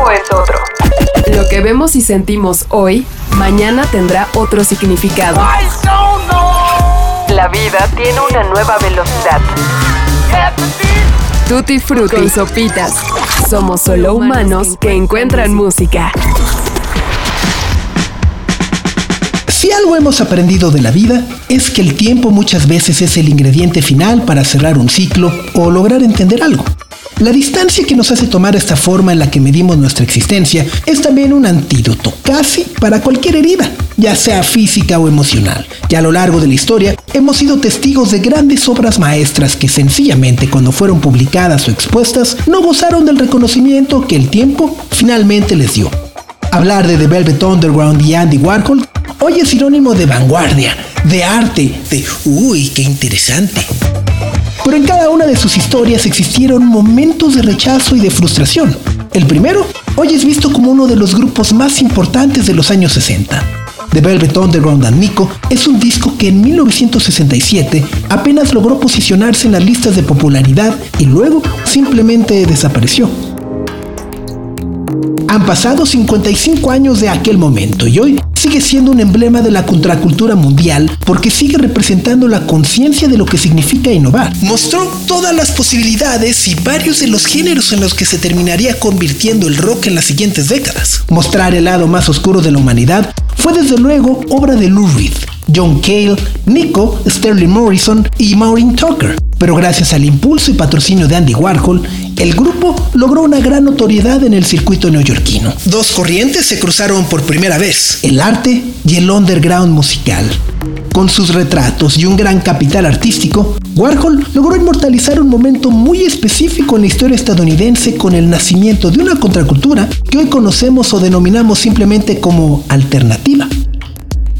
tiempo es otro. Lo que vemos y sentimos hoy, mañana tendrá otro significado. La vida tiene una nueva velocidad. Tutti Frutti y Sopitas. Somos solo humanos que encuentran música. Si algo hemos aprendido de la vida es que el tiempo muchas veces es el ingrediente final para cerrar un ciclo o lograr entender algo. La distancia que nos hace tomar esta forma en la que medimos nuestra existencia es también un antídoto casi para cualquier herida, ya sea física o emocional. Y a lo largo de la historia hemos sido testigos de grandes obras maestras que sencillamente cuando fueron publicadas o expuestas no gozaron del reconocimiento que el tiempo finalmente les dio. Hablar de The Velvet Underground y Andy Warhol hoy es sinónimo de vanguardia, de arte, de uy, qué interesante. Pero en cada una de sus historias existieron momentos de rechazo y de frustración. El primero, hoy es visto como uno de los grupos más importantes de los años 60. The Velvet Underground and Nico es un disco que en 1967 apenas logró posicionarse en las listas de popularidad y luego simplemente desapareció. Han pasado 55 años de aquel momento y hoy sigue siendo un emblema de la contracultura mundial porque sigue representando la conciencia de lo que significa innovar. Mostró todas las posibilidades y varios de los géneros en los que se terminaría convirtiendo el rock en las siguientes décadas. Mostrar el lado más oscuro de la humanidad fue desde luego obra de Lou Reed, John Cale, Nico, Sterling Morrison y Maureen Tucker. Pero gracias al impulso y patrocinio de Andy Warhol, el grupo logró una gran notoriedad en el circuito neoyorquino. Dos corrientes se cruzaron por primera vez, el arte y el underground musical. Con sus retratos y un gran capital artístico, Warhol logró inmortalizar un momento muy específico en la historia estadounidense con el nacimiento de una contracultura que hoy conocemos o denominamos simplemente como alternativa.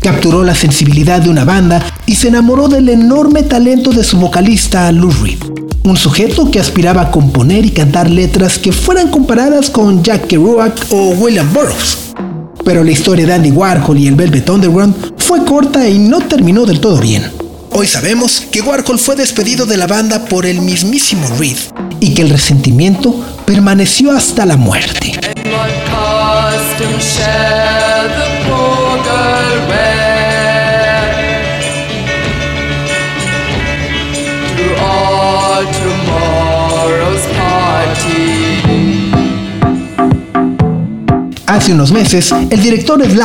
Capturó la sensibilidad de una banda y se enamoró del enorme talento de su vocalista Lou Reed, un sujeto que aspiraba a componer y cantar letras que fueran comparadas con Jack Kerouac o William Burroughs. Pero la historia de Andy Warhol y el Velvet Underground fue corta y no terminó del todo bien. Hoy sabemos que Warhol fue despedido de la banda por el mismísimo Reed y que el resentimiento permaneció hasta la muerte. Hace unos meses, el director Ed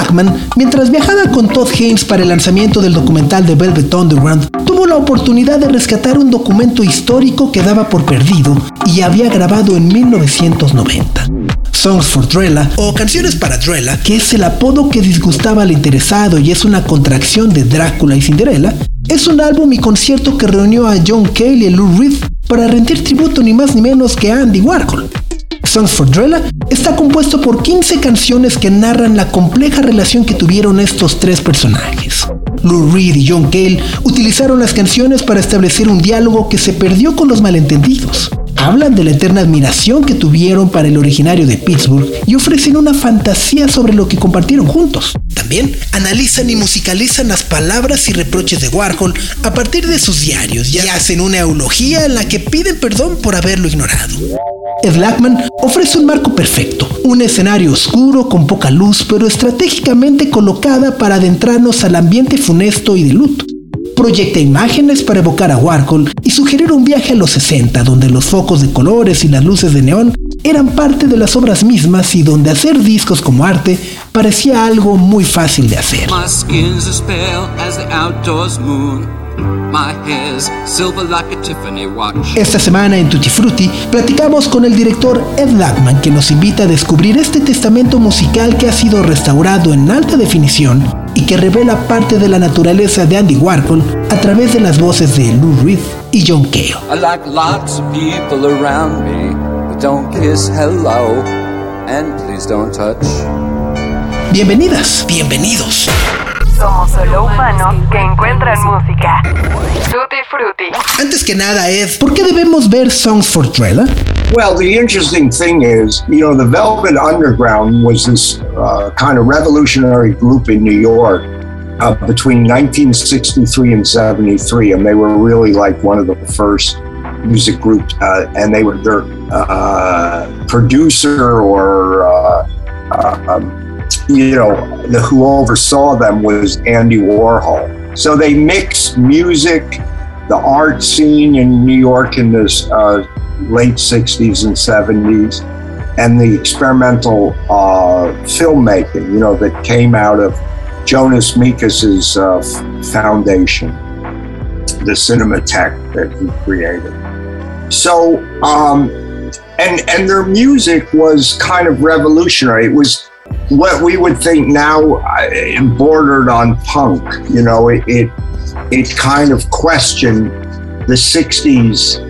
mientras viajaba con Todd Haynes para el lanzamiento del documental de Velvet Underground, tuvo la oportunidad de rescatar un documento histórico que daba por perdido y había grabado en 1990. Songs for Drella o Canciones para Drella, que es el apodo que disgustaba al interesado y es una contracción de Drácula y Cinderella, es un álbum y concierto que reunió a John Cale y Lou Reed para rendir tributo ni más ni menos que a Andy Warhol. Songs for Drella está compuesto por 15 canciones que narran la compleja relación que tuvieron estos tres personajes. Lou Reed y John Cale utilizaron las canciones para establecer un diálogo que se perdió con los malentendidos. Hablan de la eterna admiración que tuvieron para el originario de Pittsburgh y ofrecen una fantasía sobre lo que compartieron juntos. También analizan y musicalizan las palabras y reproches de Warhol a partir de sus diarios y hacen una eulogía en la que piden perdón por haberlo ignorado. Ed Lackman ofrece un marco perfecto, un escenario oscuro con poca luz pero estratégicamente colocada para adentrarnos al ambiente funesto y de luto. Proyecta imágenes para evocar a Warhol y sugerir un viaje a los 60 donde los focos de colores y las luces de neón eran parte de las obras mismas y donde hacer discos como arte parecía algo muy fácil de hacer. Esta semana en Tutti Frutti platicamos con el director Ed Lackman que nos invita a descubrir este testamento musical que ha sido restaurado en alta definición y que revela parte de la naturaleza de Andy Warhol a través de las voces de Lou Reed y John Cale. Bienvenidas, bienvenidos. Somos solo humanos que encuentran música. Tutti Frutti. Antes que nada, Ed, ¿por qué debemos ver Songs for Drella? Well, the interesting thing is, you know, the Velvet Underground was this uh, kind of revolutionary group in New York uh, between 1963 and 73, and they were really like one of the first music groups, uh, and they were their uh, producer or uh, um, you know, the, who oversaw them was Andy Warhol. So they mixed music, the art scene in New York in the uh, late 60s and 70s, and the experimental uh, filmmaking, you know, that came out of Jonas Mekas' uh, foundation, the Cinematheque that he created. So, um, and and their music was kind of revolutionary. It was what we would think now uh, bordered on punk. You know, it it, it kind of questioned the '60s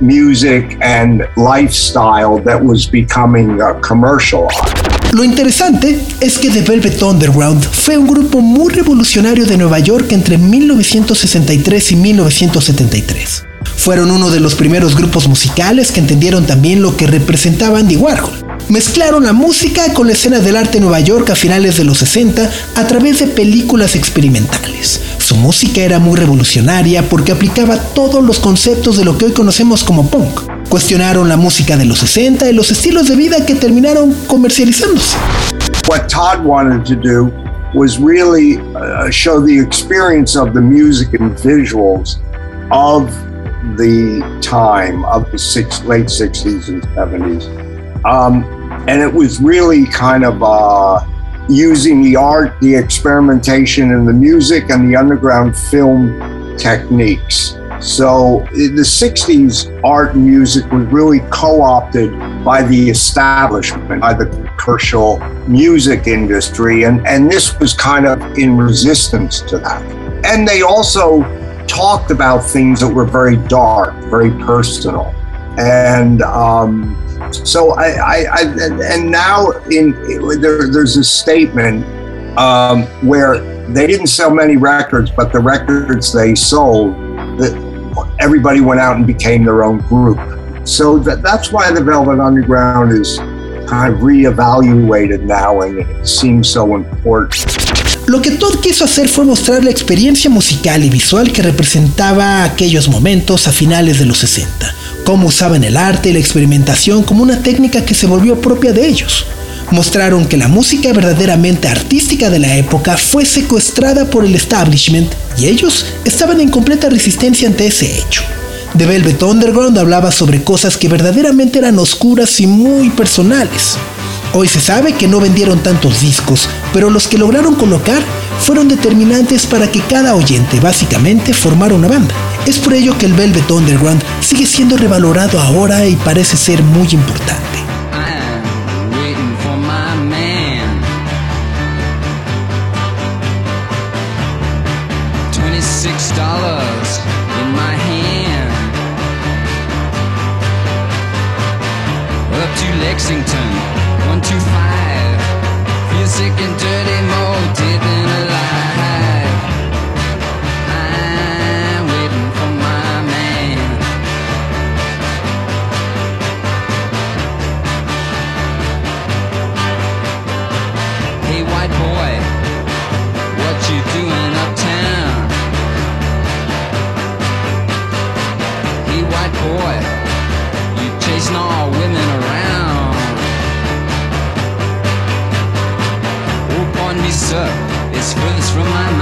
music and lifestyle that was becoming commercialized. Lo interesante es que The Velvet Underground fue un grupo muy revolucionario de Nueva York entre 1963 y 1973. Fueron uno de los primeros grupos musicales que entendieron también lo que representaba Andy Warhol. Mezclaron la música con la escena del arte en Nueva York a finales de los 60 a través de películas experimentales. Su música era muy revolucionaria porque aplicaba todos los conceptos de lo que hoy conocemos como punk. Cuestionaron la música de los 60 y los estilos de vida que terminaron comercializándose. What Todd wanted to do was really uh, show the experience of the music and visuals of the time of the six, late 60s and 70s. Um, and it was really kind of uh, using the art, the experimentation, and the music and the underground film techniques. So in the 60s, art and music was really co opted by the establishment, by the commercial music industry. And, and this was kind of in resistance to that. And they also talked about things that were very dark, very personal. And um, so I, I, I, and now in there, there's a statement um, where they didn't sell many records, but the records they sold, that everybody went out and became their own group. So that, that's why the Velvet Underground is kind of reevaluated now and it seems so important. Lo que Todd quiso hacer fue mostrar la experiencia musical y visual que representaba aquellos momentos a finales de los 60, cómo usaban el arte y la experimentación como una técnica que se volvió propia de ellos. Mostraron que la música verdaderamente artística de la época fue secuestrada por el establishment y ellos estaban en completa resistencia ante ese hecho. The Velvet Underground hablaba sobre cosas que verdaderamente eran oscuras y muy personales. Hoy se sabe que no vendieron tantos discos, pero los que lograron colocar fueron determinantes para que cada oyente básicamente formara una banda. Es por ello que el Velvet Underground sigue siendo revalorado ahora y parece ser muy importante. Lexington. one, two, five. Feel sick and dirty, more from my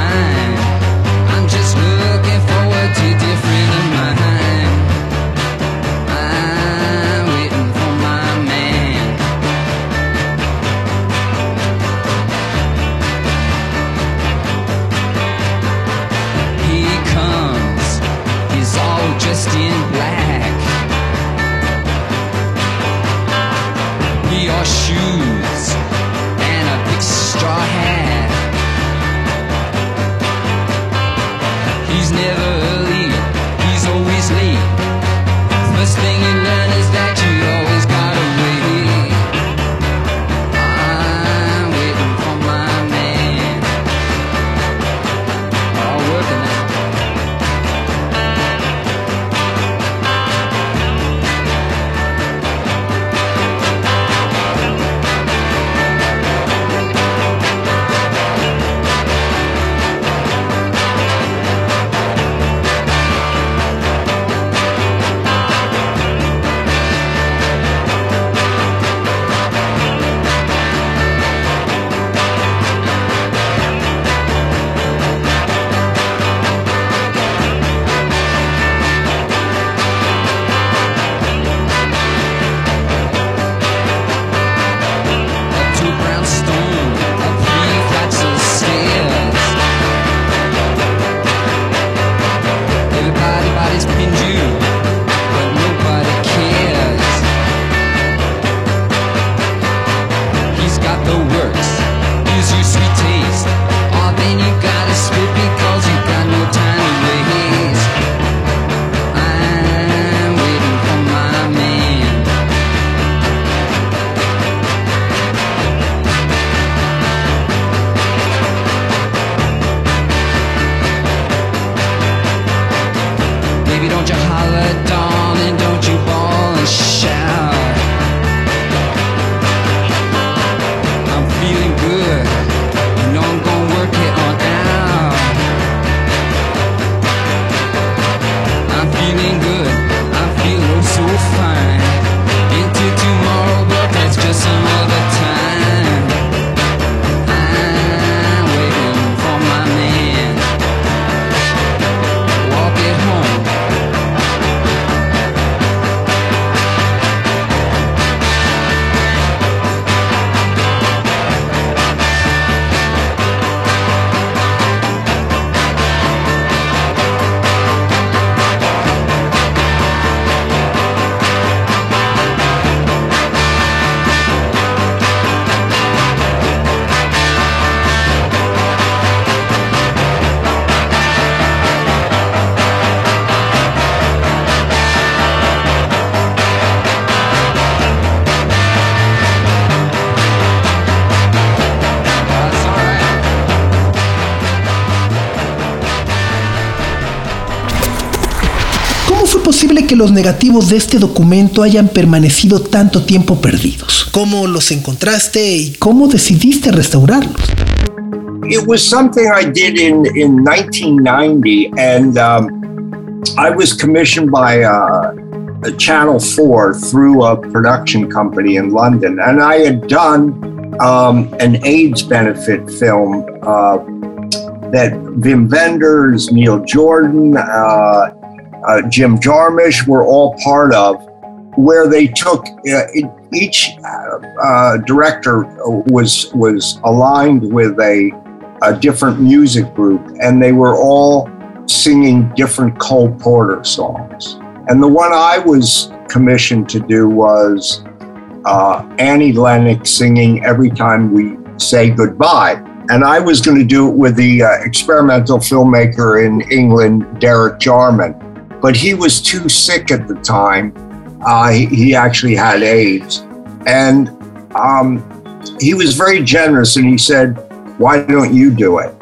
que los negativos de este documento hayan permanecido tanto tiempo perdidos? ¿Cómo los encontraste y cómo decidiste restaurarlos? It was something I did in, in 1990, and um, I was commissioned by uh, Channel 4 through a production company in London. And I had done um, an AIDS benefit film uh, that Vim Vendors, Neil Jordan, uh, uh, Jim Jarmusch were all part of, where they took uh, each uh, director was was aligned with a a different music group, and they were all singing different Cole Porter songs. And the one I was commissioned to do was uh, Annie Lennox singing Every Time We Say Goodbye. And I was going to do it with the uh, experimental filmmaker in England, Derek Jarman. But he was too sick at the time. Uh, he, he, actually had AIDS. And um, he was very generous and he said, why don't you do it?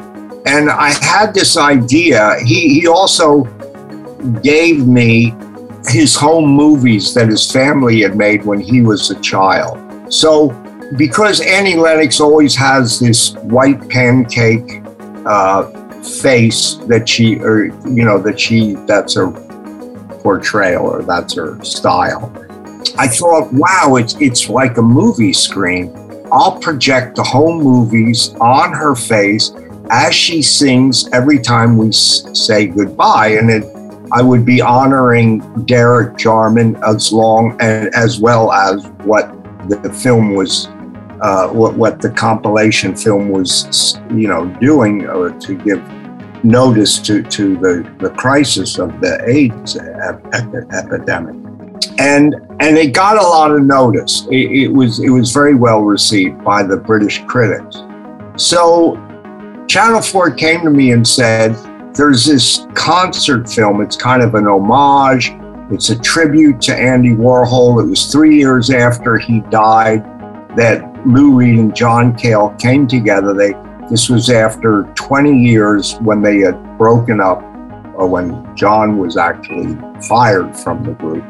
And I had this idea. He, he also gave me his home movies that his family had made when he was a child. So, because Annie Lennox always has this white pancake uh, face that she, or you know, that she, that's her portrayal or that's her style. I thought, wow, it's it's like a movie screen. I'll project the home movies on her face as she sings every time we say goodbye. And it, I would be honoring Derek Jarman as long and as well as what the film was, uh, what, what the compilation film was, you know, doing uh, to give notice to, to the, the crisis of the AIDS ep- ep- epidemic and and it got a lot of notice. It, it, was it was very well received by the British critics. So Channel Four came to me and said, "There's this concert film. It's kind of an homage. It's a tribute to Andy Warhol. It was three years after he died that Lou Reed and John Cale came together. They this was after 20 years when they had broken up, or when John was actually fired from the group."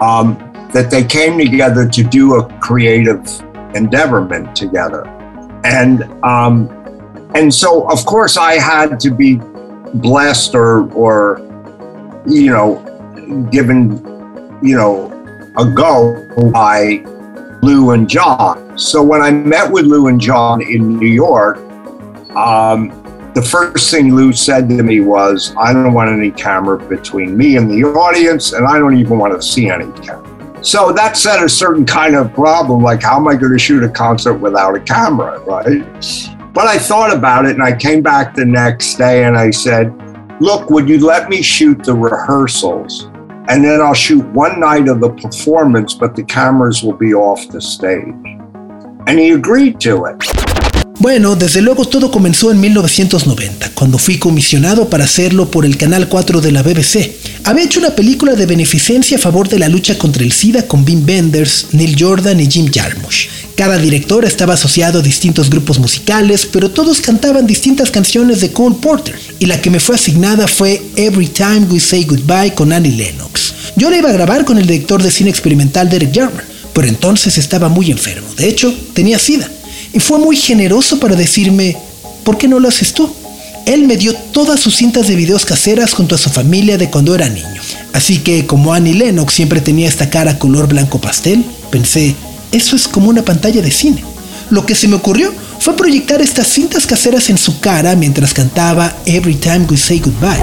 um, that they came together to do a creative endeavorment together. And um, and so of course I had to be blessed or or you know given you know a go by Lou and John. So when I met with Lou and John in New York, um, the first thing Lou said to me was, I don't want any camera between me and the audience, and I don't even want to see any camera. So that set a certain kind of problem like, how am I going to shoot a concert without a camera, right? But I thought about it and I came back the next day and I said, Look, would you let me shoot the rehearsals? And then I'll shoot one night of the performance, but the cameras will be off the stage. And he agreed to it. Bueno, desde luego todo comenzó en 1990, cuando fui comisionado para hacerlo por el Canal 4 de la BBC. Había hecho una película de beneficencia a favor de la lucha contra el SIDA con Wim Wenders, Neil Jordan y Jim Jarmusch. Cada director estaba asociado a distintos grupos musicales, pero todos cantaban distintas canciones de Cole Porter, y la que me fue asignada fue Every Time We Say Goodbye con Annie Lennox. Yo la iba a grabar con el director de cine experimental Derek Jarman, pero entonces estaba muy enfermo, de hecho tenía SIDA y fue muy generoso para decirme, ¿por qué no lo haces tú? Él me dio todas sus cintas de videos caseras junto a su familia de cuando era niño. Así que como Annie Lennox siempre tenía esta cara color blanco pastel, pensé, eso es como una pantalla de cine. Lo que se me ocurrió fue proyectar estas cintas caseras en su cara mientras cantaba Every Time We Say Goodbye.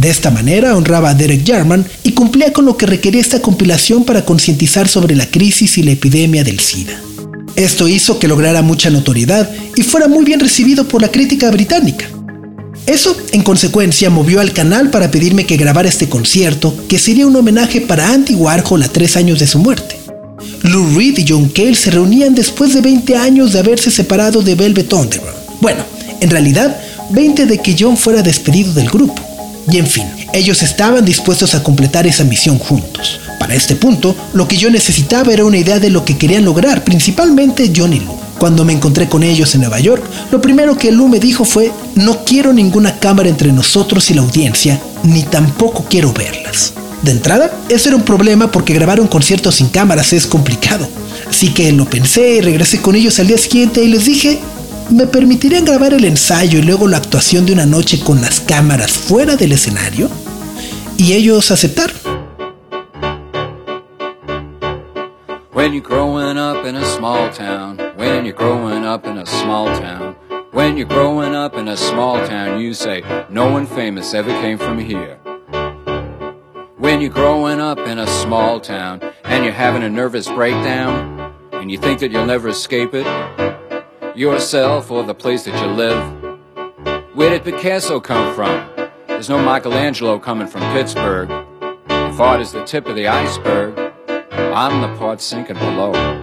De esta manera honraba a Derek Jarman y cumplía con lo que requería esta compilación para concientizar sobre la crisis y la epidemia del SIDA. Esto hizo que lograra mucha notoriedad y fuera muy bien recibido por la crítica británica. Eso, en consecuencia, movió al canal para pedirme que grabara este concierto, que sería un homenaje para Andy Warhol a tres años de su muerte. Lou Reed y John Cale se reunían después de 20 años de haberse separado de Velvet Underground. Bueno, en realidad, 20 de que John fuera despedido del grupo. Y en fin, ellos estaban dispuestos a completar esa misión juntos. Para este punto, lo que yo necesitaba era una idea de lo que querían lograr, principalmente John y Lou. Cuando me encontré con ellos en Nueva York, lo primero que Lou me dijo fue, no quiero ninguna cámara entre nosotros y la audiencia, ni tampoco quiero verlas. De entrada, eso era un problema porque grabar un concierto sin cámaras es complicado. Así que lo pensé y regresé con ellos al día siguiente y les dije, ¿me permitirían grabar el ensayo y luego la actuación de una noche con las cámaras fuera del escenario? Y ellos aceptaron. When you're growing up in a small town, when you're growing up in a small town, when you're growing up in a small town, you say, no one famous ever came from here. When you're growing up in a small town and you're having a nervous breakdown and you think that you'll never escape it, yourself or the place that you live. Where did Picasso come from? There's no Michelangelo coming from Pittsburgh. If art is the tip of the iceberg, I'm the part sinking below.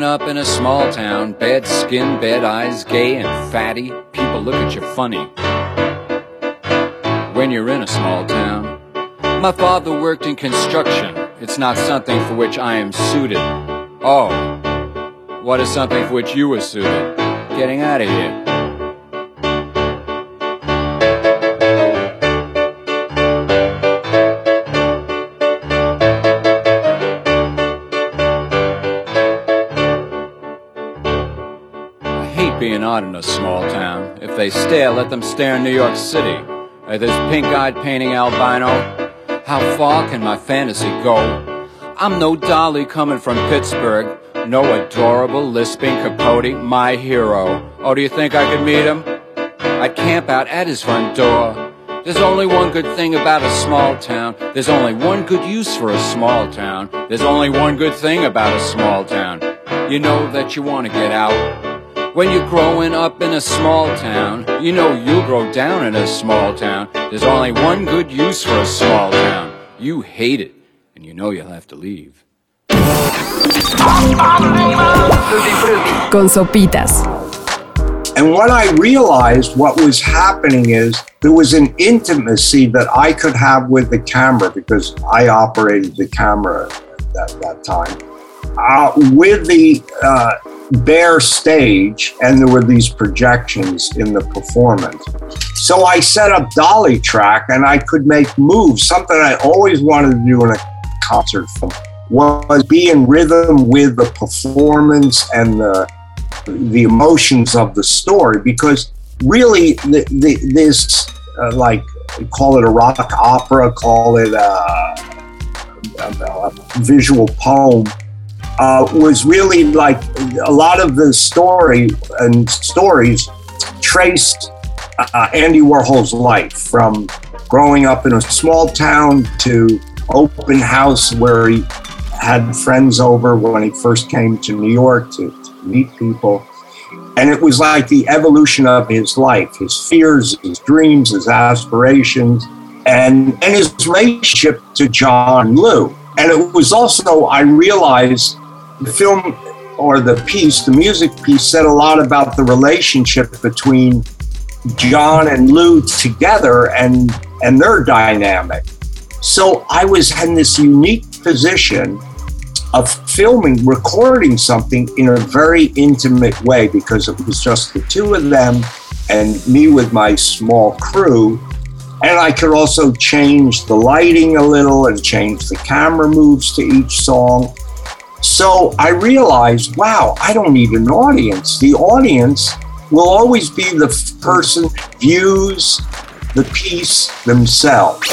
Growing up in a small town, bad skin, bad eyes, gay and fatty, people look at you funny. When you're in a small town, my father worked in construction. It's not something for which I am suited. Oh, what is something for which you were suited? Getting out of here. They stare, let them stare in New York City. Uh, this pink-eyed painting albino. How far can my fantasy go? I'm no Dali coming from Pittsburgh. No adorable lisping Capote, my hero. Oh, do you think I could meet him? I'd camp out at his front door. There's only one good thing about a small town. There's only one good use for a small town. There's only one good thing about a small town. You know that you want to get out. When you're growing up in a small town, you know you'll grow down in a small town. There's only one good use for a small town. You hate it, and you know you'll have to leave. Con sopitas. And what I realized what was happening is there was an intimacy that I could have with the camera because I operated the camera at that, that time uh, with the uh, bare stage, and there were these projections in the performance. So I set up dolly track and I could make moves, something I always wanted to do in a concert film was be in rhythm with the performance and the the emotions of the story because really the, the, this uh, like call it a rock opera call it a, a, a visual poem uh, was really like a lot of the story and stories traced uh, Andy Warhol's life from growing up in a small town to open house where he had friends over when he first came to New York to, to meet people. And it was like the evolution of his life, his fears, his dreams, his aspirations, and, and his relationship to John Lou. And it was also, I realized the film or the piece, the music piece, said a lot about the relationship between John and Lou together and, and their dynamic. So I was in this unique position of filming, recording something in a very intimate way because it was just the two of them and me with my small crew. And I could also change the lighting a little and change the camera moves to each song. So I realized, wow, I don't need an audience. The audience will always be the person views the piece themselves.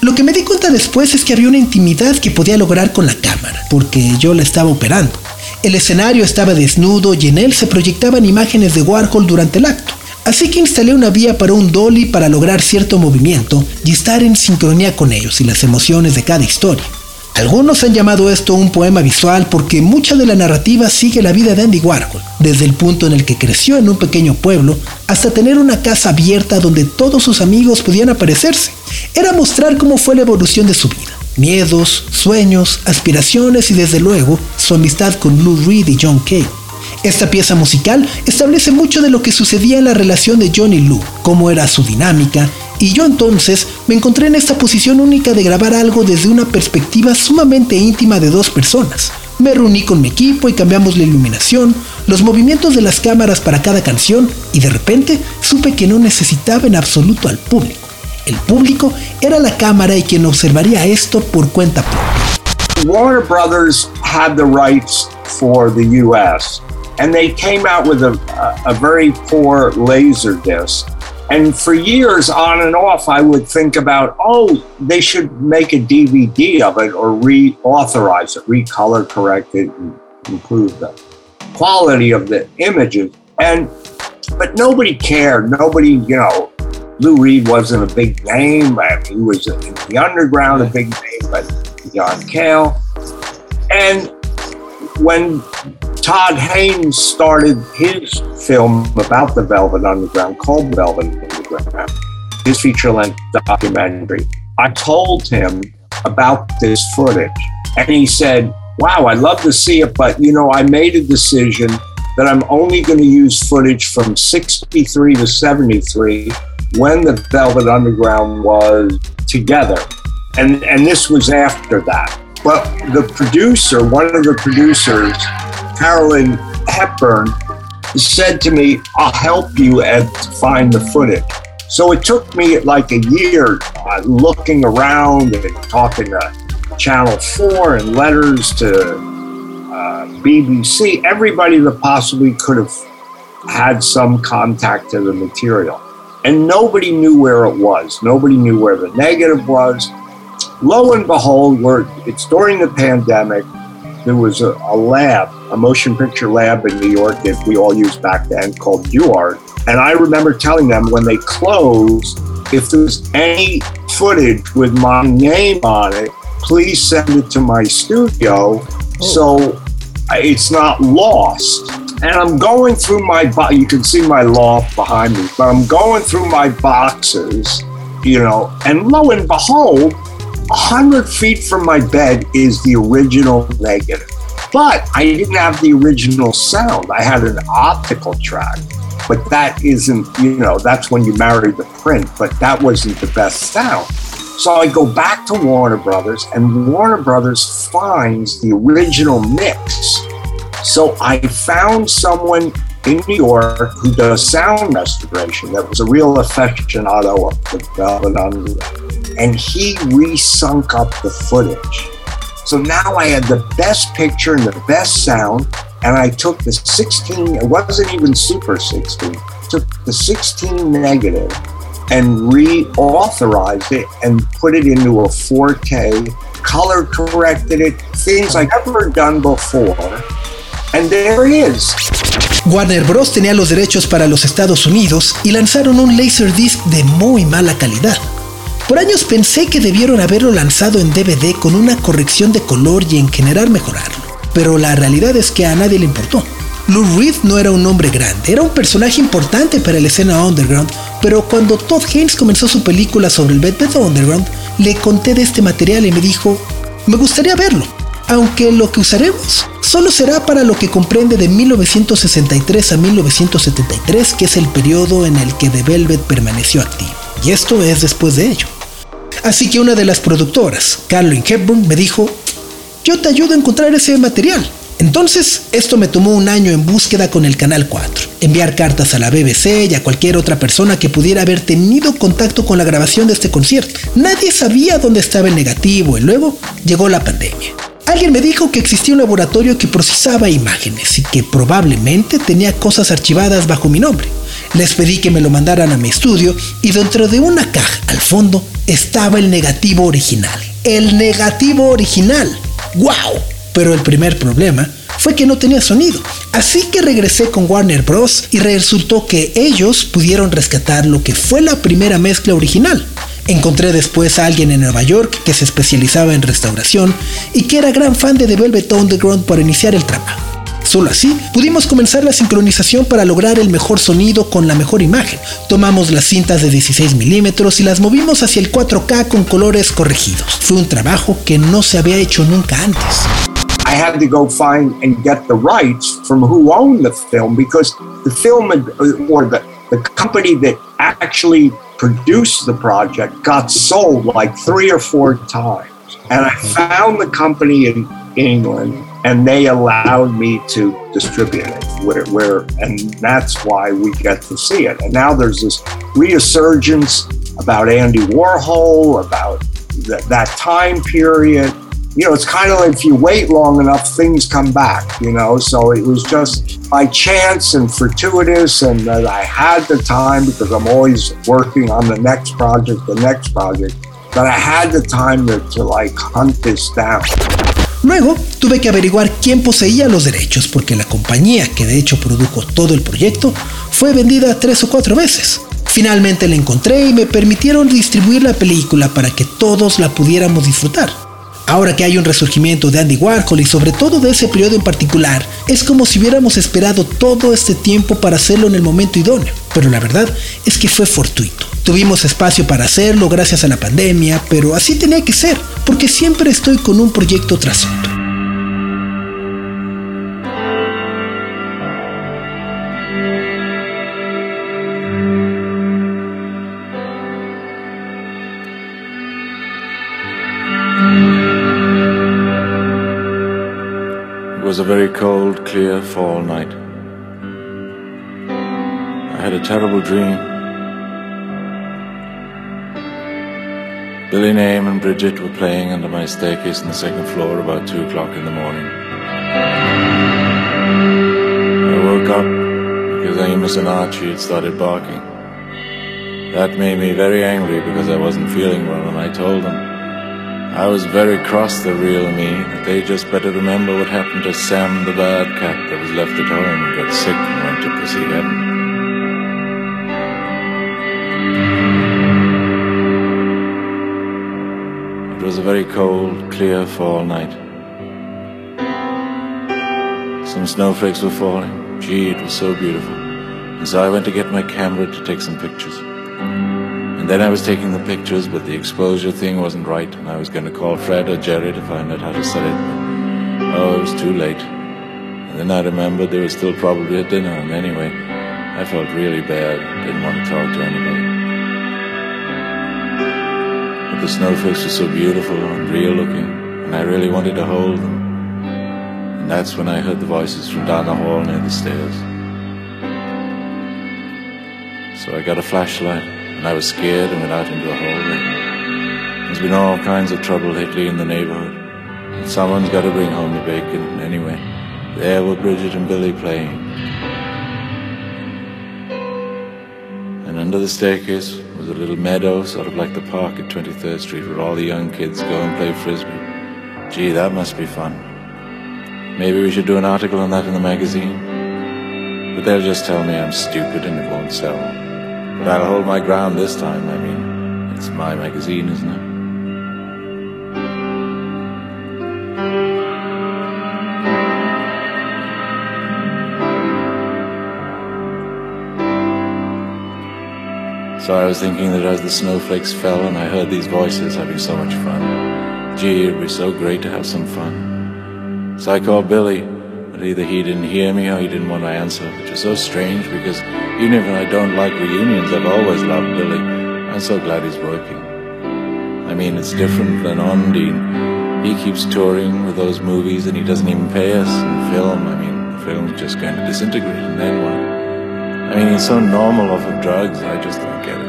Lo que me di cuenta después es que había una intimidad que podía lograr con la cámara, porque yo la estaba operando. El escenario estaba desnudo y en él se proyectaban imágenes de Warhol durante el acto. Así que instalé una vía para un dolly para lograr cierto movimiento y estar en sincronía con ellos y las emociones de cada historia. Algunos han llamado esto un poema visual porque mucha de la narrativa sigue la vida de Andy Warhol, desde el punto en el que creció en un pequeño pueblo hasta tener una casa abierta donde todos sus amigos podían aparecerse. era mostrar cómo fue la evolución de su vida, miedos, sueños, aspiraciones y desde luego su amistad con Lou Reed y John Cale. Esta pieza musical establece mucho de lo que sucedía en la relación de John y Lou, cómo era su dinámica, y yo entonces me encontré en esta posición única de grabar algo desde una perspectiva sumamente íntima de dos personas. Me reuní con mi equipo y cambiamos la iluminación, los movimientos de las cámaras para cada canción y de repente supe que no necesitaba en absoluto al público. El público era la cámara y quien observaría esto por cuenta propia. Warner Brothers had the rights for the US and they came out with a, a, very poor laser disc. And for years, on and off, I would think about, oh, they should make a DVD of it or reauthorize it, recolor correct it, and improve the quality of the images. And but nobody cared. Nobody, you know, Lou Reed wasn't a big name. but He was in the underground, a big name, but John Cale. And when Todd Haynes started his film about the Velvet Underground called Velvet Underground, his feature length documentary. I told him about this footage, and he said, Wow, I'd love to see it, but you know, I made a decision that I'm only going to use footage from 63 to 73 when the Velvet Underground was together. And, and this was after that. But the producer, one of the producers, Carolyn Hepburn, said to me, I'll help you and find the footage. So it took me like a year uh, looking around and talking to Channel 4 and letters to uh, BBC, everybody that possibly could have had some contact to the material. And nobody knew where it was. Nobody knew where the negative was. Lo and behold, we're, it's during the pandemic there was a, a, lab, a motion picture lab in New York that we all used back then called DuArt. And I remember telling them when they closed, if there's any footage with my name on it, please send it to my studio oh. so it's not lost. And I'm going through my, bo- you can see my loft behind me, but I'm going through my boxes, you know, and lo and behold, 100 feet from my bed is the original negative. But I didn't have the original sound. I had an optical track. But that isn't, you know, that's when you marry the print, but that wasn't the best sound. So I go back to Warner Brothers, and Warner Brothers finds the original mix. So I found someone in New York who does sound restoration that was a real aficionado of the Velvet Underground. And he re-sunk up the footage. So now I had the best picture and the best sound. And I took the 16, it wasn't even super 16, took the 16 negative and reauthorized it and put it into a 4K, color corrected it, things I've never done before. And there it is. Warner Bros. tenía los derechos para los Estados Unidos y lanzaron un Laserdisc de muy mala calidad. Por años pensé que debieron haberlo lanzado en DVD con una corrección de color y en general mejorarlo, pero la realidad es que a nadie le importó. Lou Reed no era un hombre grande, era un personaje importante para la escena underground, pero cuando Todd Haynes comenzó su película sobre el Velvet Underground, le conté de este material y me dijo, me gustaría verlo, aunque lo que usaremos solo será para lo que comprende de 1963 a 1973, que es el periodo en el que The Velvet permaneció activo. Y esto es después de ello. Así que una de las productoras, Carolyn Hepburn, me dijo, yo te ayudo a encontrar ese material. Entonces, esto me tomó un año en búsqueda con el Canal 4, enviar cartas a la BBC y a cualquier otra persona que pudiera haber tenido contacto con la grabación de este concierto. Nadie sabía dónde estaba el negativo y luego llegó la pandemia. Alguien me dijo que existía un laboratorio que procesaba imágenes y que probablemente tenía cosas archivadas bajo mi nombre. Les pedí que me lo mandaran a mi estudio y dentro de una caja al fondo estaba el negativo original. El negativo original. ¡Wow! Pero el primer problema fue que no tenía sonido. Así que regresé con Warner Bros. y resultó que ellos pudieron rescatar lo que fue la primera mezcla original. Encontré después a alguien en Nueva York que se especializaba en restauración y que era gran fan de The Velvet Underground para iniciar el trabajo. Solo así pudimos comenzar la sincronización para lograr el mejor sonido con la mejor imagen. Tomamos las cintas de 16 milímetros y las movimos hacia el 4K con colores corregidos. Fue un trabajo que no se había hecho nunca antes. I had to go find and get the rights from who owned the film because the film or the, the company that actually produced the project got sold like three or four times. And I hmm. found the company in England and they allowed me to distribute it where, where and that's why we get to see it. And now there's this resurgence about andy warhol about th- that time period you know it's kind of like if you wait long enough things come back you know so it was just by chance and fortuitous and that i had the time because i'm always working on the next project the next project that i had the time to, to like hunt this down Luego tuve que averiguar quién poseía los derechos porque la compañía que de hecho produjo todo el proyecto fue vendida tres o cuatro veces. Finalmente la encontré y me permitieron distribuir la película para que todos la pudiéramos disfrutar. Ahora que hay un resurgimiento de Andy Warhol y sobre todo de ese periodo en particular, es como si hubiéramos esperado todo este tiempo para hacerlo en el momento idóneo, pero la verdad es que fue fortuito. Tuvimos espacio para hacerlo gracias a la pandemia, pero así tenía que ser, porque siempre estoy con un proyecto tras otro. Was a very cold, clear fall night. I had a terrible dream. Billy Name and Bridget were playing under my staircase on the second floor about two o'clock in the morning. I woke up because Amos and Archie had started barking. That made me very angry because I wasn't feeling well, and I told them I was very cross, the real me, they just better remember what happened to Sam the bad cat that was left at home and got sick and went to pussy heaven. It was a very cold, clear fall night. Some snowflakes were falling. Gee, it was so beautiful. And so I went to get my camera to take some pictures. And then I was taking the pictures, but the exposure thing wasn't right, and I was going to call Fred or Jerry to find out how to set it. But, oh, it was too late. And then I remembered there was still probably a dinner, and anyway, I felt really bad. Didn't want to talk to anybody. But the snowflakes were so beautiful and real looking, and I really wanted to hold them. And that's when I heard the voices from down the hall near the stairs. So I got a flashlight, and I was scared and went out into the hallway. There's been all kinds of trouble lately in the neighborhood. And someone's got to bring home the bacon anyway. There were Bridget and Billy playing. And under the staircase was a little meadow, sort of like the park at 23rd Street, where all the young kids go and play frisbee. Gee, that must be fun. Maybe we should do an article on that in the magazine. But they'll just tell me I'm stupid and it won't sell. But I'll hold my ground this time. I mean, it's my magazine, isn't it? So I was thinking that as the snowflakes fell and I heard these voices having so much fun, gee, it'd be so great to have some fun. So I called Billy, but either he didn't hear me or he didn't want to answer, which is so strange because even if I don't like reunions, I've always loved Billy. I'm so glad he's working. I mean, it's different than Ondine. He keeps touring with those movies and he doesn't even pay us in film. I mean, the film's just going to disintegrate and then what? I mean, he's so normal off of drugs, I just don't get it.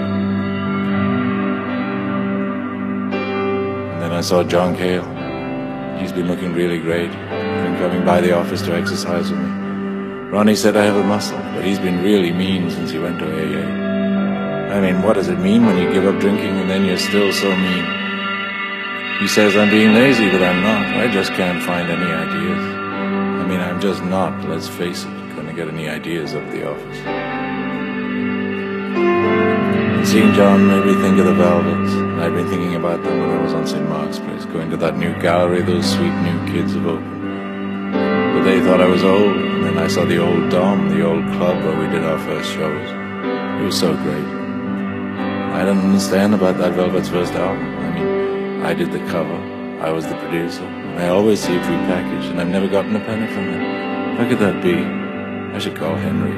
And then I saw John Cale. He's been looking really great. He's been coming by the office to exercise with me. Ronnie said I have a muscle, but he's been really mean since he went to AA. I mean, what does it mean when you give up drinking and then you're still so mean? He says I'm being lazy, but I'm not. I just can't find any ideas. I mean, I'm just not, let's face it, to get any ideas of the office. And seeing John made me think of the Velvets. I'd been thinking about them when I was on St. Mark's Place, going to that new gallery those sweet new kids have opened. Thought I was old. And then I saw the old Dom, the old club where we did our first shows. It was so great. I don't understand about that Velvet's first album. I mean, I did the cover. I was the producer. I always see a pre-packaged, and I've never gotten a penny from it. How could that be? I should call Henry.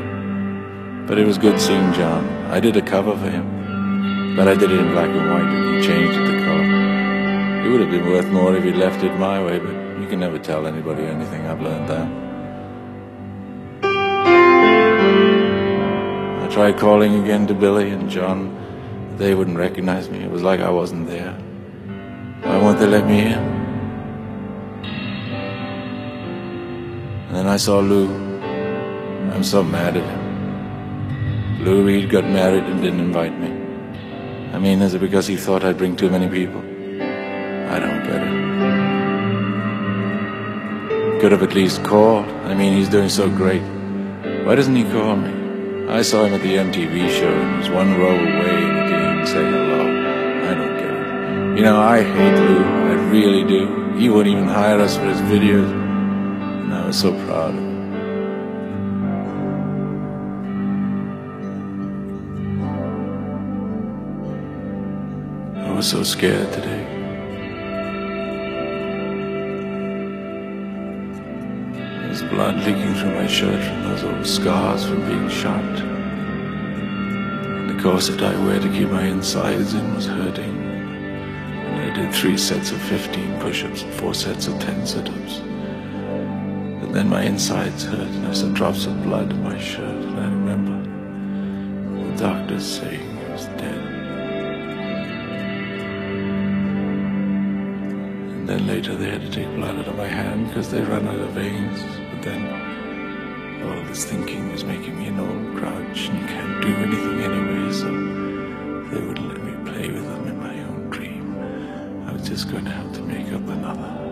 But it was good seeing John. I did a cover for him, but I did it in black and white, and he changed it to color. It would have been worth more if he'd left it my way, but you can never tell anybody anything. I've learned that. I tried calling again to Billy and John. They wouldn't recognize me. It was like I wasn't there. Why won't they let me in? And then I saw Lou. I'm so mad at him. Lou Reed got married and didn't invite me. I mean, is it because he thought I'd bring too many people? I don't get it. Could have at least called. I mean, he's doing so great. Why doesn't he call me? I saw him at the MTV show and was one row away and he didn't even say hello. I don't get it. You know, I hate Lou. I really do. He wouldn't even hire us for his videos. And I was so proud of him. I was so scared today. Blood leaking through my shirt from those old scars from being shot. And the corset I wear to keep my insides in was hurting. And I did three sets of 15 push-ups and four sets of 10 sit-ups. But then my insides hurt and I saw drops of blood in my shirt. And I remember the doctors saying he was dead. And then later they had to take blood out of my hand because they ran out of veins. Then all this thinking was making me an old grouch and can't do anything anyway, so they wouldn't let me play with them in my own dream. I was just going to have to make up another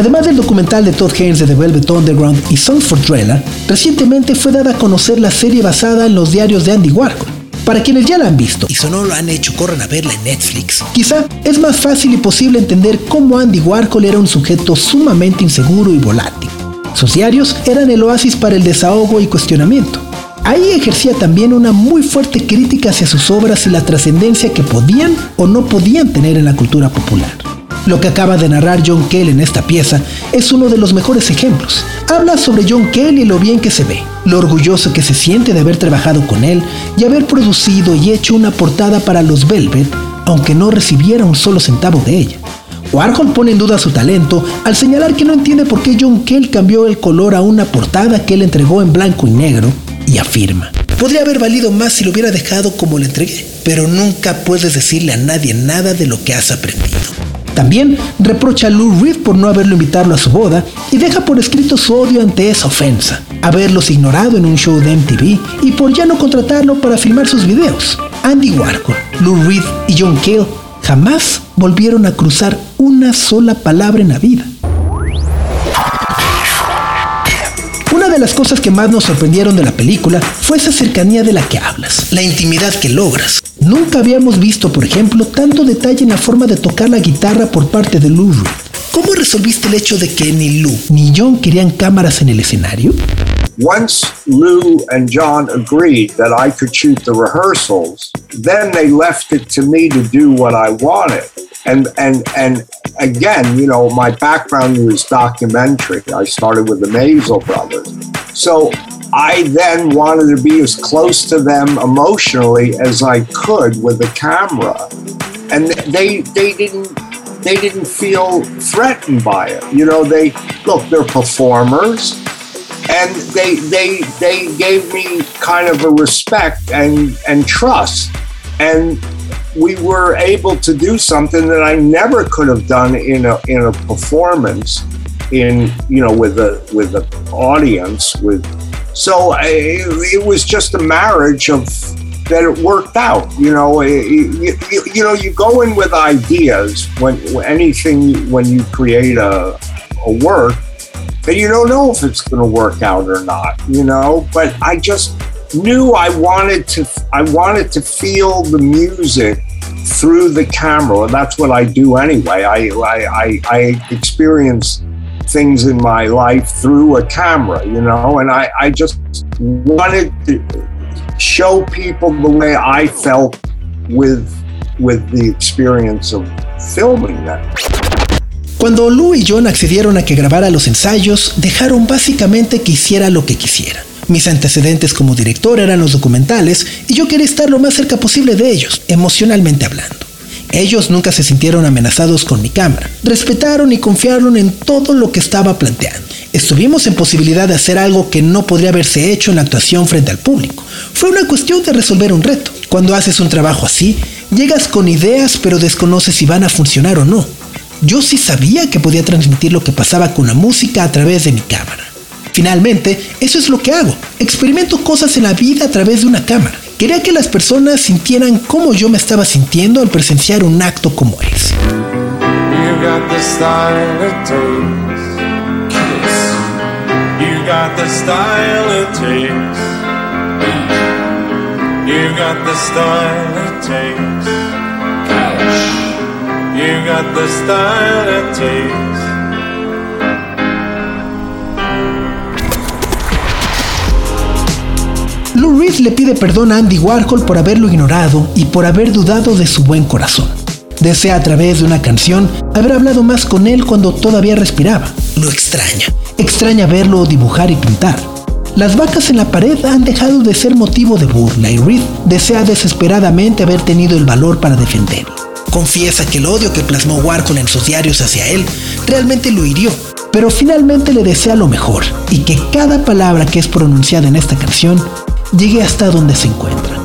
Además del documental de Todd Haynes de The Velvet Underground y Songs for Drella, recientemente fue dada a conocer la serie basada en los diarios de Andy Warhol. Para quienes ya la han visto, y si no lo han hecho, corran a verla en Netflix. Quizá es más fácil y posible entender cómo Andy Warhol era un sujeto sumamente inseguro y volátil. Sus diarios eran el oasis para el desahogo y cuestionamiento. Ahí ejercía también una muy fuerte crítica hacia sus obras y la trascendencia que podían o no podían tener en la cultura popular. Lo que acaba de narrar John Kell en esta pieza es uno de los mejores ejemplos. Habla sobre John Kell y lo bien que se ve, lo orgulloso que se siente de haber trabajado con él y haber producido y hecho una portada para los Velvet, aunque no recibiera un solo centavo de ella. Warhol pone en duda su talento al señalar que no entiende por qué John Kell cambió el color a una portada que él entregó en blanco y negro y afirma. Podría haber valido más si lo hubiera dejado como lo entregué, pero nunca puedes decirle a nadie nada de lo que has aprendido. También reprocha a Lou Reed por no haberlo invitado a su boda y deja por escrito su odio ante esa ofensa, haberlos ignorado en un show de MTV y por ya no contratarlo para filmar sus videos. Andy Warhol, Lou Reed y John Cale jamás volvieron a cruzar una sola palabra en la vida. Una de las cosas que más nos sorprendieron de la película fue esa cercanía de la que hablas, la intimidad que logras. Nunca habíamos visto, por ejemplo, tanto detalle en la forma de tocar la guitarra por parte de Lou. ¿Cómo resolviste el hecho de que ni Lou ni John querían cámaras en el escenario? Once Lou and John agreed that I could shoot the rehearsals, then they left it to me to do what I wanted. And and and again, you know, my background was documentary. I started with the Maisel brothers. So I then wanted to be as close to them emotionally as I could with the camera. And they they didn't they didn't feel threatened by it. You know, they look, they're performers and they they they gave me kind of a respect and and trust and we were able to do something that I never could have done in a in a performance in you know with a with an audience with so it was just a marriage of that it worked out you know eh, eh, you, you, you know you go in with ideas when, anything when you create a, a work that you don't know if it's going to work out or not you know but I just knew I wanted to I wanted to feel the music through the camera. And that's what I do anyway. I I, I, I experience things in my life through a camera, you know, and I, just wanted to show people the way I felt with with the experience of filming that. Cuando Lou y John accedieron a que grabara los ensayos, dejaron básicamente que hiciera lo que quisiera. Mis antecedentes como director eran los documentales y yo quería estar lo más cerca posible de ellos, emocionalmente hablando. Ellos nunca se sintieron amenazados con mi cámara, respetaron y confiaron en todo lo que estaba planteando. Estuvimos en posibilidad de hacer algo que no podría haberse hecho en la actuación frente al público. Fue una cuestión de resolver un reto. Cuando haces un trabajo así, llegas con ideas pero desconoces si van a funcionar o no. Yo sí sabía que podía transmitir lo que pasaba con la música a través de mi cámara. Finalmente, eso es lo que hago. Experimento cosas en la vida a través de una cámara. Quería que las personas sintieran cómo yo me estaba sintiendo al presenciar un acto como ese. You got the style it takes. Reed le pide perdón a Andy Warhol por haberlo ignorado y por haber dudado de su buen corazón. Desea a través de una canción haber hablado más con él cuando todavía respiraba. Lo extraña. Extraña verlo dibujar y pintar. Las vacas en la pared han dejado de ser motivo de burla y Reed desea desesperadamente haber tenido el valor para defenderlo. Confiesa que el odio que plasmó Warhol en sus diarios hacia él realmente lo hirió, pero finalmente le desea lo mejor y que cada palabra que es pronunciada en esta canción llegue hasta donde se encuentra.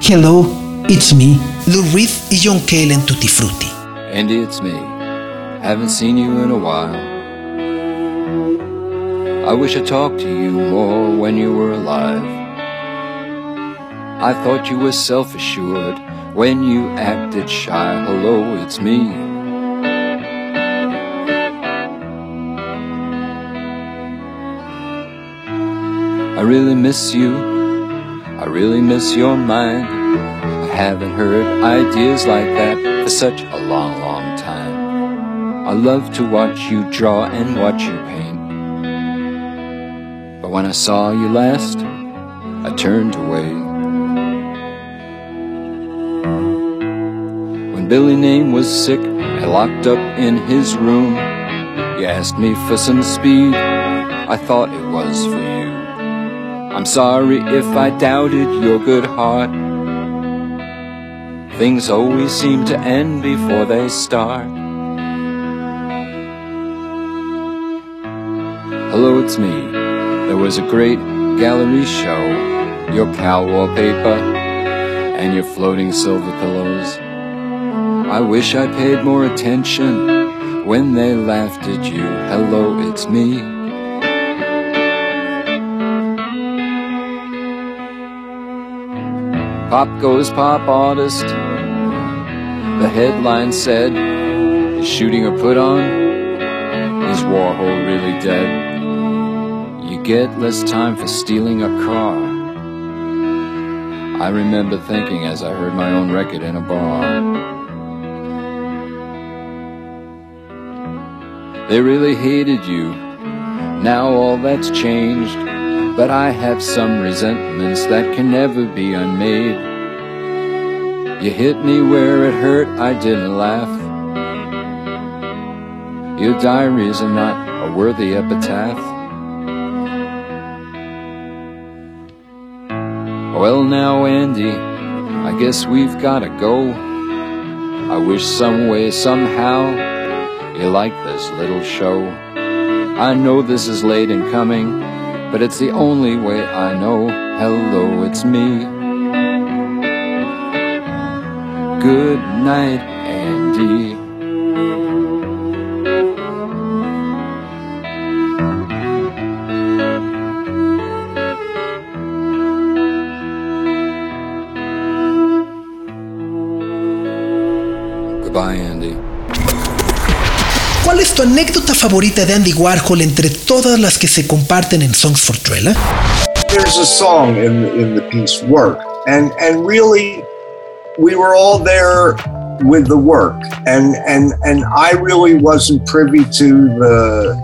Hello, it's me, Lou Reed y John Cale en Tutti Frutti. Andy, it's me. Haven't seen you in a while. I wish I talked to you more when you were alive. I thought you were self assured when you acted shy. Hello, it's me. I really miss you. I really miss your mind. I haven't heard ideas like that for such a long, long time. I love to watch you draw and watch you paint. But when I saw you last, I turned away. When Billy Name was sick and locked up in his room, you asked me for some speed. I thought it was for you. I'm sorry if I doubted your good heart. Things always seem to end before they start. Hello, it's me. There was a great gallery show. Your cow wallpaper and your floating silver pillows. I wish I paid more attention when they laughed at you. Hello, it's me. Pop goes pop artist. The headline said, Is shooting a put on? Is Warhol really dead? You get less time for stealing a car. I remember thinking as I heard my own record in a bar. They really hated you. Now all that's changed. But I have some resentments that can never be unmade. You hit me where it hurt, I didn't laugh. Your diaries are not a worthy epitaph. Well, now, Andy, I guess we've gotta go. I wish some way, somehow, you like this little show. I know this is late in coming, but it's the only way I know. Hello, it's me. Good night, Andy. Tu anécdota favorita de Andy Warhol entre todas las que se comparten en Songs for Drella? There's a song in, in the piece, Work. And, and really, we were all there with the work. And, and, and I really wasn't privy to the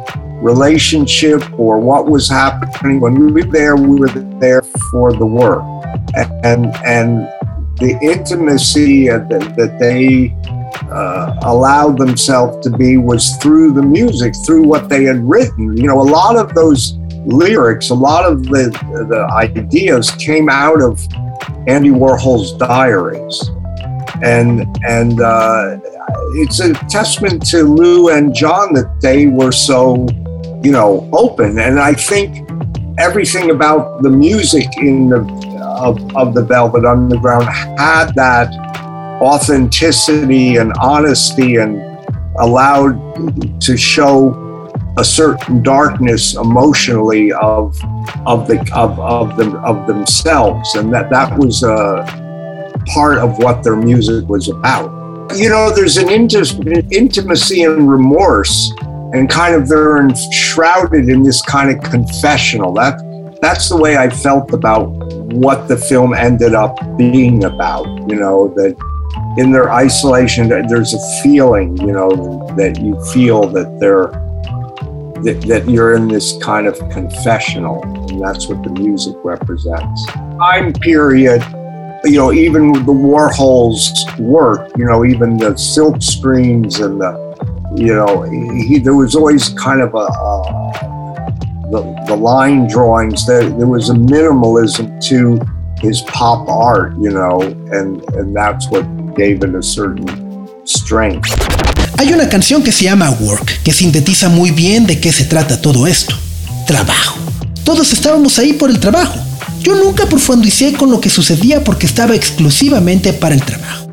relationship or what was happening. When we were there, we were there for the work. And, and the intimacy that, that they uh, allowed themselves to be was through the music, through what they had written. You know, a lot of those lyrics, a lot of the, the ideas came out of Andy Warhol's diaries. And, and uh, it's a testament to Lou and John that they were so, you know, open. And I think everything about the music in the of, of the Velvet Underground had that authenticity and honesty and allowed to show a certain darkness emotionally of of the of, of them of themselves. And that that was a part of what their music was about. You know there's an inti- intimacy and remorse and kind of they're enshrouded in this kind of confessional. That that's the way i felt about what the film ended up being about you know that in their isolation there's a feeling you know that you feel that they're that, that you're in this kind of confessional and that's what the music represents. Time period you know even the warhol's work you know even the silk screens and the you know he there was always kind of a, a the, the line drawings there there was a minimalism to his pop art you know and and that's what gave a certain strength. Hay una canción que se llama Work, que sintetiza muy bien de qué se trata todo esto. Trabajo. Todos estábamos ahí por el trabajo. Yo nunca profundicé con lo que sucedía porque estaba exclusivamente para el trabajo.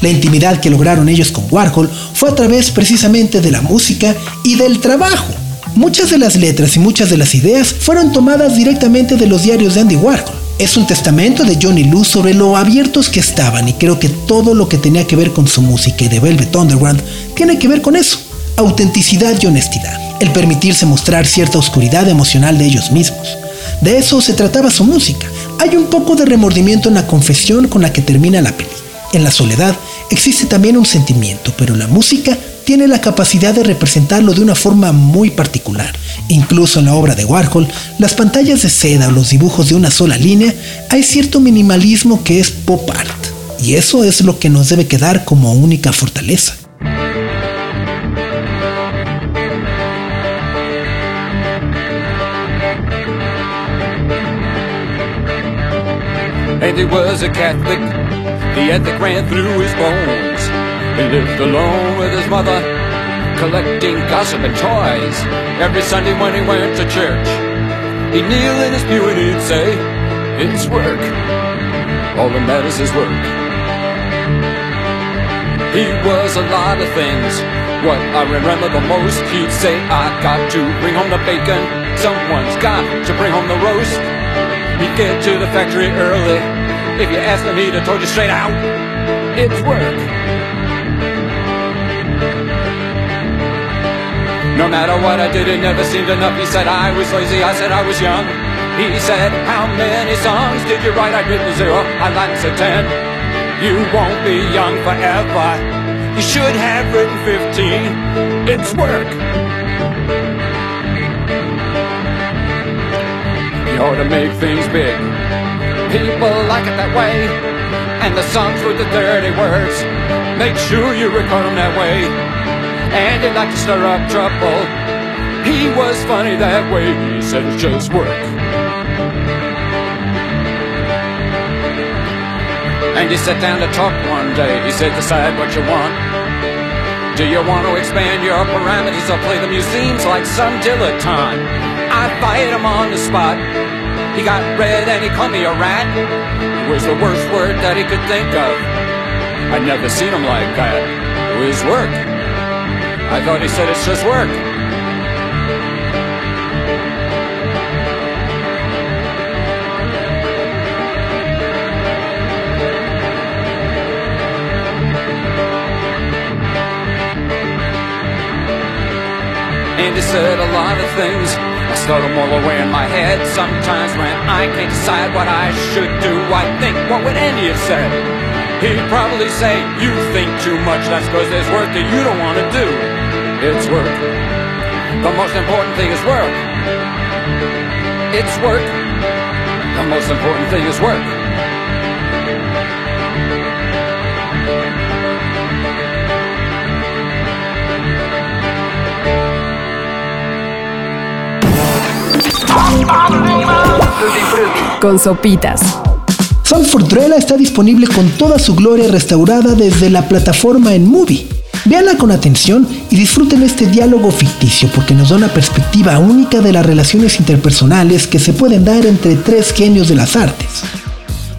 La intimidad que lograron ellos con Warhol fue a través precisamente de la música y del trabajo. Muchas de las letras y muchas de las ideas fueron tomadas directamente de los diarios de Andy Warhol. Es un testamento de Johnny Luz sobre lo abiertos que estaban y creo que todo lo que tenía que ver con su música y de Velvet Underground tiene que ver con eso. Autenticidad y honestidad. El permitirse mostrar cierta oscuridad emocional de ellos mismos. De eso se trataba su música. Hay un poco de remordimiento en la confesión con la que termina la peli. En la soledad existe también un sentimiento, pero la música tiene la capacidad de representarlo de una forma muy particular. Incluso en la obra de Warhol, las pantallas de seda o los dibujos de una sola línea, hay cierto minimalismo que es pop art. Y eso es lo que nos debe quedar como única fortaleza. The ethic ran through his bones. He lived alone with his mother, collecting gossip and toys. Every Sunday when he went to church, he'd kneel in his pew and he'd say, It's work. All that matters is work. He was a lot of things. What I remember the most, he'd say, I got to bring home the bacon. Someone's got to bring home the roast. He'd get to the factory early. If you asked he'd have told you straight out, it's work. No matter what I did, it never seemed enough. He said I was lazy, I said I was young. He said, How many songs did you write? I'd written zero, I lied said ten. You won't be young forever. You should have written 15. It's work. You ought to make things big. People like it that way. And the songs with the dirty words. Make sure you record them that way. And he liked to stir up trouble. He was funny that way. He said it's just work. And he sat down to talk one day. He said, decide what you want. Do you want to expand your parameters or play the museums like some dilettante? I fight him on the spot. He got red and he called me a rat. It was the worst word that he could think of. I'd never seen him like that. It was work. I thought he said it's just work. And he said a lot of things. Store them all away in my head. Sometimes when I can't decide what I should do, I think, what would Andy have said? He'd probably say, You think too much, that's because there's work that you don't want to do. It's work. The most important thing is work. It's work. The most important thing is work. Con sopitas. Sanford Drella está disponible con toda su gloria restaurada desde la plataforma en Movie. Véanla con atención y disfruten este diálogo ficticio porque nos da una perspectiva única de las relaciones interpersonales que se pueden dar entre tres genios de las artes.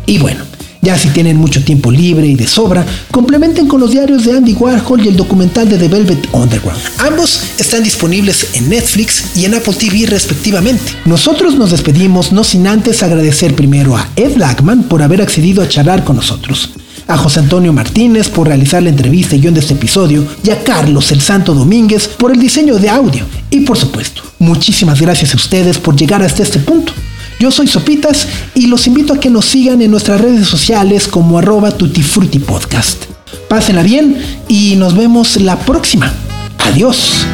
Y bueno, ya si tienen mucho tiempo libre y de sobra, complementen con los diarios de Andy Warhol y el documental de The Velvet Underground. Ambos están disponibles en Netflix y en Apple TV respectivamente. Nosotros nos despedimos no sin antes agradecer primero a Ed Blackman por haber accedido a charlar con nosotros a José Antonio Martínez por realizar la entrevista y guion de este episodio, y a Carlos el Santo Domínguez por el diseño de audio. Y por supuesto, muchísimas gracias a ustedes por llegar hasta este punto. Yo soy Sopitas y los invito a que nos sigan en nuestras redes sociales como arroba tutifrutipodcast. Pásenla bien y nos vemos la próxima. Adiós.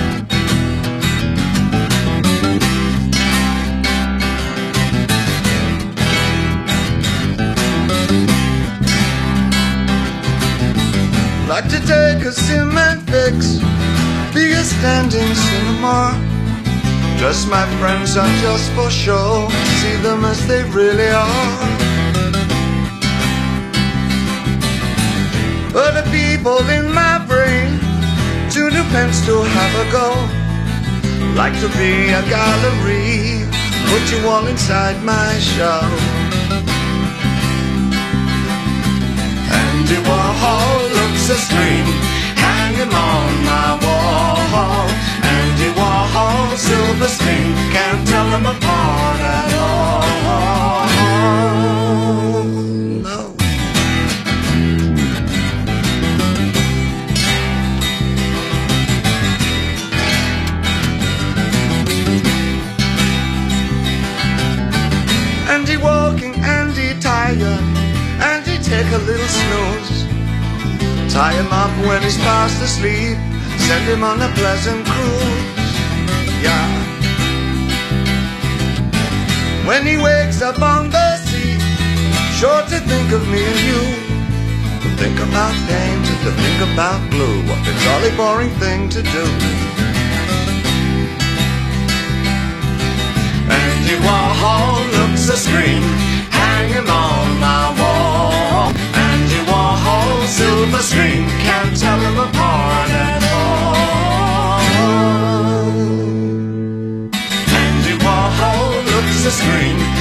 Just my friends are just for show, see them as they really are. But the people in my brain, two new pens to have a go. Like to be a gallery, put you all inside my show. Andy Warhol looks a screen, hang him on my wall. Warhol, silver screen, can't tell them apart at all. Andy walking, Andy tired, Andy take a little snooze. Tie him up when he's fast asleep, send him on a pleasant cruise. Yeah. When he wakes up on the sea, sure to think of me and you. To think about pain, to think about blue, what a jolly boring thing to do. Andy Warhol looks a scream, hanging on my wall. Andy Warhol, silver screen, can't tell him apart scream,